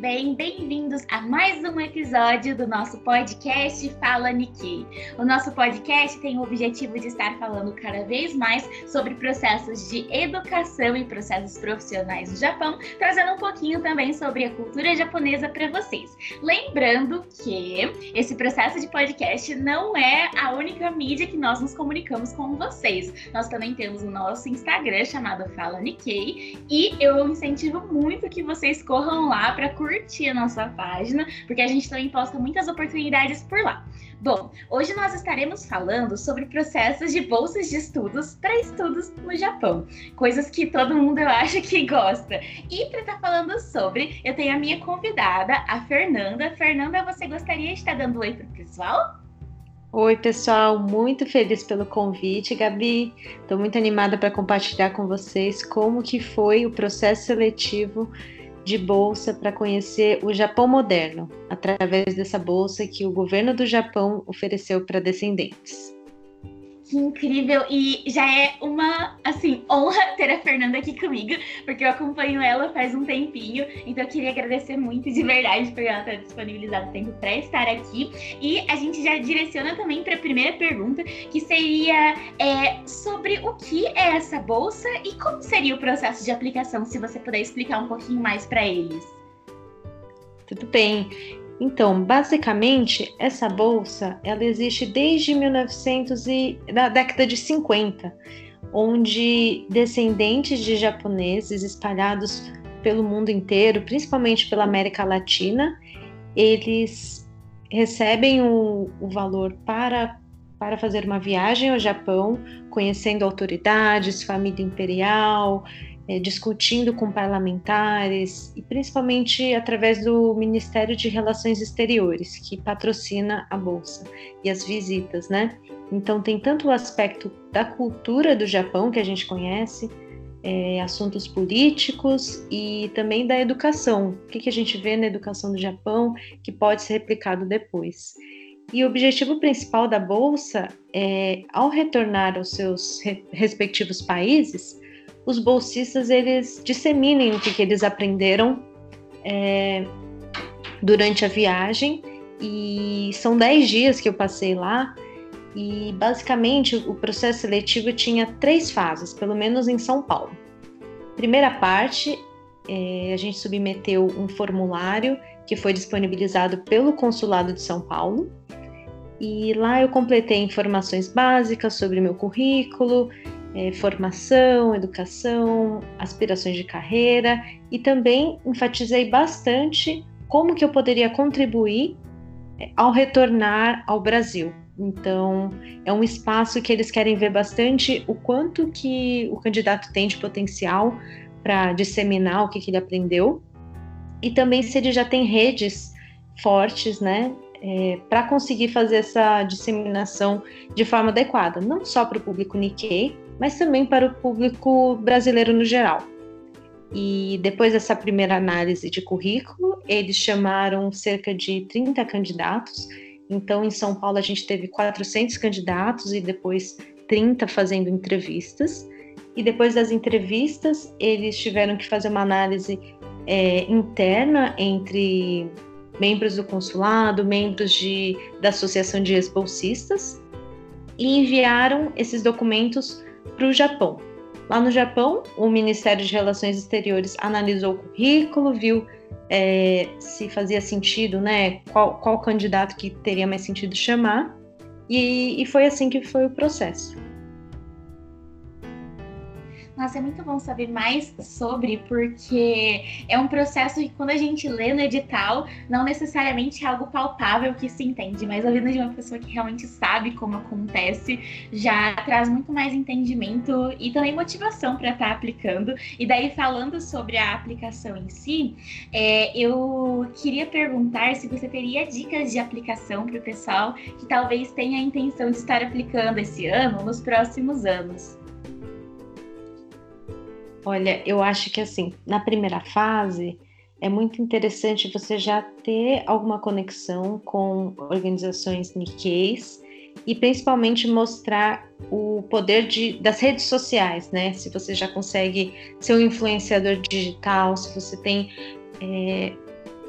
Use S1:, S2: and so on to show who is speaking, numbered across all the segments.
S1: bem? Bem-vindos a mais um episódio do nosso podcast Fala Nikkei. O nosso podcast tem o objetivo de estar falando cada vez mais sobre processos de educação e processos profissionais no Japão, trazendo um pouquinho também sobre a cultura japonesa para vocês. Lembrando que esse processo de podcast não é a única mídia que nós nos comunicamos com vocês. Nós também temos o nosso Instagram chamado Fala Nikkei e eu incentivo muito que vocês corram lá para curtir a nossa página, porque a gente também posta muitas oportunidades por lá. Bom, hoje nós estaremos falando sobre processos de bolsas de estudos para estudos no Japão, coisas que todo mundo eu acho que gosta. E para estar tá falando sobre, eu tenho a minha convidada, a Fernanda. Fernanda, você gostaria de estar dando oi para o pessoal?
S2: Oi, pessoal, muito feliz pelo convite, Gabi. Estou muito animada para compartilhar com vocês como que foi o processo seletivo de bolsa para conhecer o Japão moderno, através dessa bolsa que o governo do Japão ofereceu para descendentes.
S1: Que incrível! E já é uma, assim, honra ter a Fernanda aqui comigo, porque eu acompanho ela faz um tempinho, então eu queria agradecer muito de verdade por ela ter disponibilizado tempo para estar aqui. E a gente já direciona também para a primeira pergunta, que seria é, sobre o que é essa bolsa e como seria o processo de aplicação, se você puder explicar um pouquinho mais para eles.
S2: Tudo bem. Então, basicamente, essa bolsa ela existe desde 1900 e da década de 50, onde descendentes de japoneses espalhados pelo mundo inteiro, principalmente pela América Latina, eles recebem o, o valor para para fazer uma viagem ao Japão, conhecendo autoridades, família imperial, discutindo com parlamentares e principalmente através do Ministério de Relações Exteriores, que patrocina a bolsa e as visitas, né? Então tem tanto o aspecto da cultura do Japão que a gente conhece, é, assuntos políticos e também da educação. O que, que a gente vê na educação do Japão que pode ser replicado depois. E o objetivo principal da bolsa é, ao retornar aos seus respectivos países, os bolsistas eles disseminem o que, que eles aprenderam é, durante a viagem. E são 10 dias que eu passei lá. E basicamente o processo seletivo tinha três fases, pelo menos em São Paulo. Primeira parte, é, a gente submeteu um formulário que foi disponibilizado pelo Consulado de São Paulo. E lá eu completei informações básicas sobre meu currículo, é, formação, educação, aspirações de carreira e também enfatizei bastante como que eu poderia contribuir é, ao retornar ao Brasil. Então, é um espaço que eles querem ver bastante o quanto que o candidato tem de potencial para disseminar o que, que ele aprendeu e também se ele já tem redes fortes, né, é, para conseguir fazer essa disseminação de forma adequada, não só para o público Nikkei, mas também para o público brasileiro no geral. E depois dessa primeira análise de currículo, eles chamaram cerca de 30 candidatos. Então, em São Paulo, a gente teve 400 candidatos e depois 30 fazendo entrevistas. E depois das entrevistas, eles tiveram que fazer uma análise é, interna entre membros do consulado, membros de, da Associação de Ex-Bolsistas, e enviaram esses documentos para o Japão. Lá no Japão, o Ministério de Relações Exteriores analisou o currículo, viu é, se fazia sentido, né? Qual, qual candidato que teria mais sentido chamar, e, e foi assim que foi o processo.
S1: Nossa, é muito bom saber mais sobre, porque é um processo que quando a gente lê no edital, não necessariamente é algo palpável que se entende, mas a vida de uma pessoa que realmente sabe como acontece já traz muito mais entendimento e também motivação para estar tá aplicando. E daí, falando sobre a aplicação em si, é, eu queria perguntar se você teria dicas de aplicação para o pessoal que talvez tenha a intenção de estar aplicando esse ano, nos próximos anos.
S2: Olha, eu acho que assim, na primeira fase, é muito interessante você já ter alguma conexão com organizações Nikkeis e principalmente mostrar o poder de, das redes sociais, né? Se você já consegue ser um influenciador digital, se você tem é,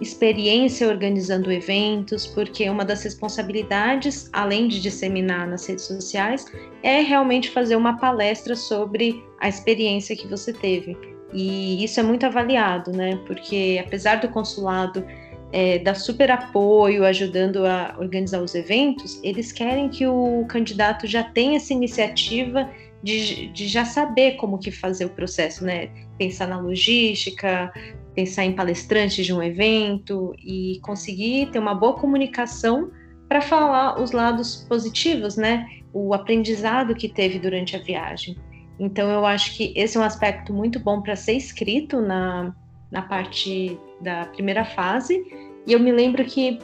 S2: experiência organizando eventos, porque uma das responsabilidades, além de disseminar nas redes sociais, é realmente fazer uma palestra sobre a experiência que você teve. E isso é muito avaliado, né? Porque apesar do consulado é, dar super apoio, ajudando a organizar os eventos, eles querem que o candidato já tenha essa iniciativa de, de já saber como que fazer o processo, né? Pensar na logística, pensar em palestrantes de um evento e conseguir ter uma boa comunicação para falar os lados positivos, né? O aprendizado que teve durante a viagem. Então, eu acho que esse é um aspecto muito bom para ser escrito na, na parte da primeira fase. E eu me lembro que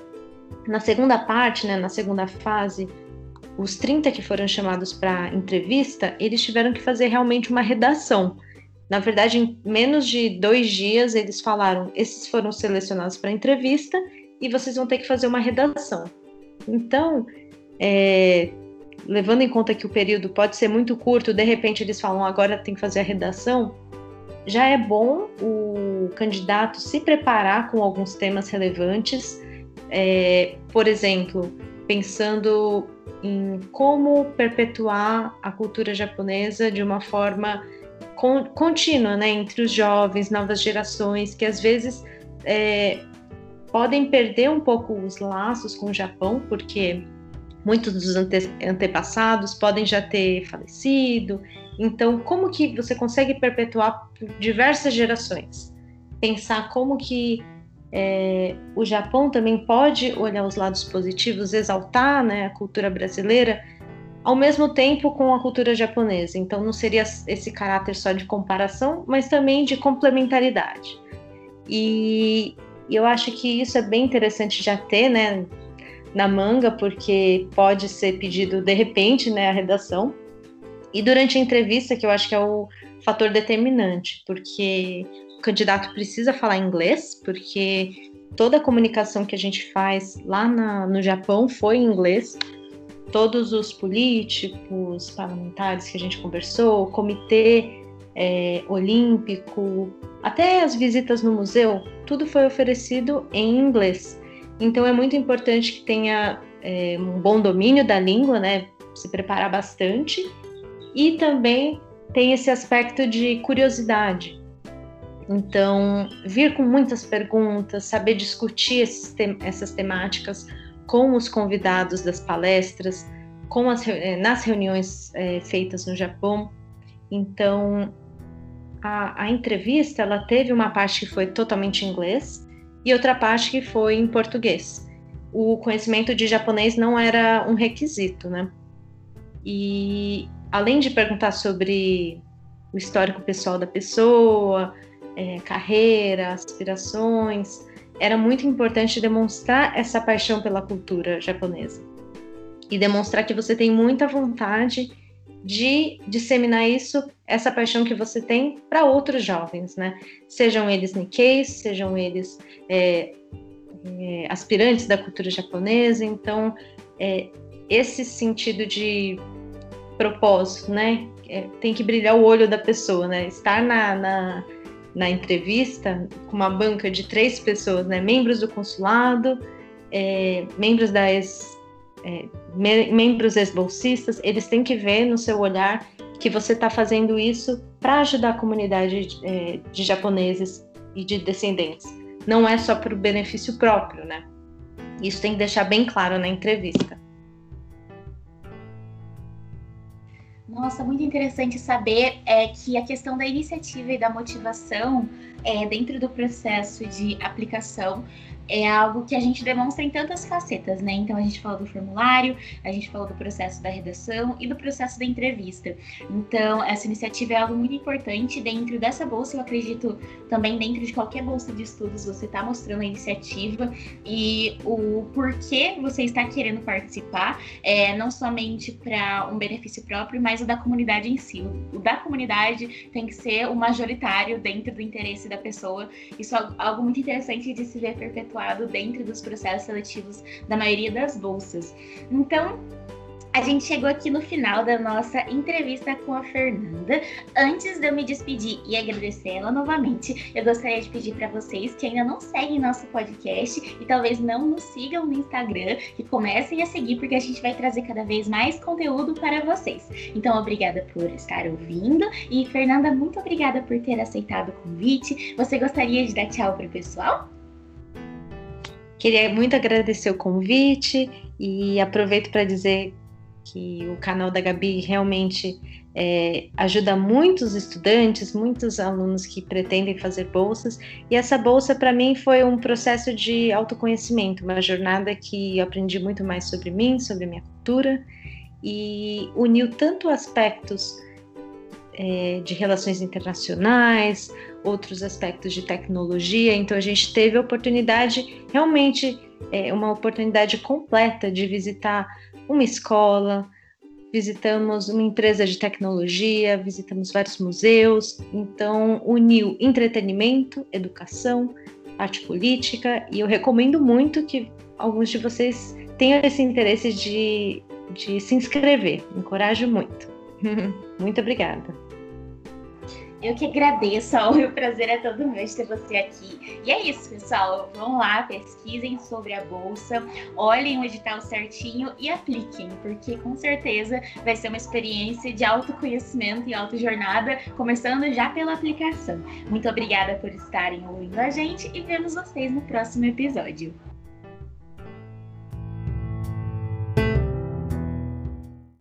S2: na segunda parte, né, na segunda fase, os 30 que foram chamados para entrevista, eles tiveram que fazer realmente uma redação. Na verdade, em menos de dois dias, eles falaram: esses foram selecionados para entrevista e vocês vão ter que fazer uma redação. Então, é, levando em conta que o período pode ser muito curto, de repente eles falam: agora tem que fazer a redação. Já é bom o candidato se preparar com alguns temas relevantes, é, por exemplo, pensando em como perpetuar a cultura japonesa de uma forma con contínua, né, entre os jovens, novas gerações, que às vezes é, podem perder um pouco os laços com o Japão, porque muitos dos ante antepassados podem já ter falecido. Então, como que você consegue perpetuar por diversas gerações? Pensar como que é, o Japão também pode olhar os lados positivos, exaltar né, a cultura brasileira, ao mesmo tempo com a cultura japonesa. Então, não seria esse caráter só de comparação, mas também de complementaridade. E eu acho que isso é bem interessante já ter né, na manga, porque pode ser pedido de repente né, a redação. E durante a entrevista, que eu acho que é o fator determinante, porque o candidato precisa falar inglês, porque toda a comunicação que a gente faz lá na, no Japão foi em inglês. Todos os políticos, parlamentares que a gente conversou, o comitê é, olímpico, até as visitas no museu, tudo foi oferecido em inglês. Então é muito importante que tenha é, um bom domínio da língua, né? Se preparar bastante e também tem esse aspecto de curiosidade. Então, vir com muitas perguntas, saber discutir te essas temáticas com os convidados das palestras, com as, eh, nas reuniões é, feitas no Japão. Então, a, a, entrevista ela teve uma parte que foi totalmente em inglês e outra parte que foi em português. O conhecimento de japonês não era um requisito, né? E além de perguntar sobre o histórico pessoal da pessoa, é, carreira, aspirações, era muito importante demonstrar essa paixão pela cultura japonesa e demonstrar que você tem muita vontade de disseminar isso, essa paixão que você tem para outros jovens, né? Sejam eles Nikkeis, sejam eles é, é, aspirantes da cultura japonesa. Então, é, esse sentido de propósito, né? É, tem que brilhar o olho da pessoa, né? Estar na, na na entrevista com uma banca de três pessoas, né? Membros do consulado, é, membros da ex, é, me, membros ex-bolsistas, eles têm que ver no seu olhar que você está fazendo isso para ajudar a comunidade é, de japoneses e de descendentes. Não é só para o benefício próprio, né? Isso tem que deixar bem claro na entrevista.
S1: Nossa, muito interessante saber é, que a questão da iniciativa e da motivação é, dentro do processo de aplicação é algo que a gente demonstra em tantas facetas, né? Então a gente falou do formulário, a gente falou do processo da redação e do processo da entrevista. Então essa iniciativa é algo muito importante dentro dessa bolsa. Eu acredito também dentro de qualquer bolsa de estudos você está mostrando a iniciativa e o porquê você está querendo participar, é, não somente para um benefício próprio, mas o da comunidade em si. O da comunidade tem que ser o majoritário dentro do interesse da pessoa. Isso é algo muito interessante de se ver perpetuado dentro dos processos seletivos da maioria das bolsas. Então, a gente chegou aqui no final da nossa entrevista com a Fernanda. Antes de eu me despedir e agradecer ela novamente, eu gostaria de pedir para vocês que ainda não seguem nosso podcast e talvez não nos sigam no Instagram, que comecem a seguir, porque a gente vai trazer cada vez mais conteúdo para vocês. Então, obrigada por estar ouvindo e, Fernanda, muito obrigada por ter aceitado o convite. Você gostaria de dar tchau para o pessoal?
S2: Queria muito agradecer o convite e aproveito para dizer que o canal da Gabi realmente é, ajuda muitos estudantes, muitos alunos que pretendem fazer bolsas. E essa bolsa, para mim, foi um processo de autoconhecimento, uma jornada que eu aprendi muito mais sobre mim, sobre minha cultura, e uniu tanto aspectos é, de relações internacionais, outros aspectos de tecnologia. Então, a gente teve a oportunidade, realmente, é, uma oportunidade completa de visitar uma escola, visitamos uma empresa de tecnologia, visitamos vários museus. Então, uniu entretenimento, educação, arte política, e eu recomendo muito que alguns de vocês tenham esse interesse de, de se inscrever. Encorajo muito. muito obrigada.
S1: Eu que agradeço, o prazer é todo meu de ter você aqui. E é isso, pessoal. Vão lá, pesquisem sobre a bolsa, olhem o edital certinho e apliquem, porque com certeza vai ser uma experiência de autoconhecimento e autojornada, começando já pela aplicação. Muito obrigada por estarem ouvindo a gente e vemos vocês no próximo episódio.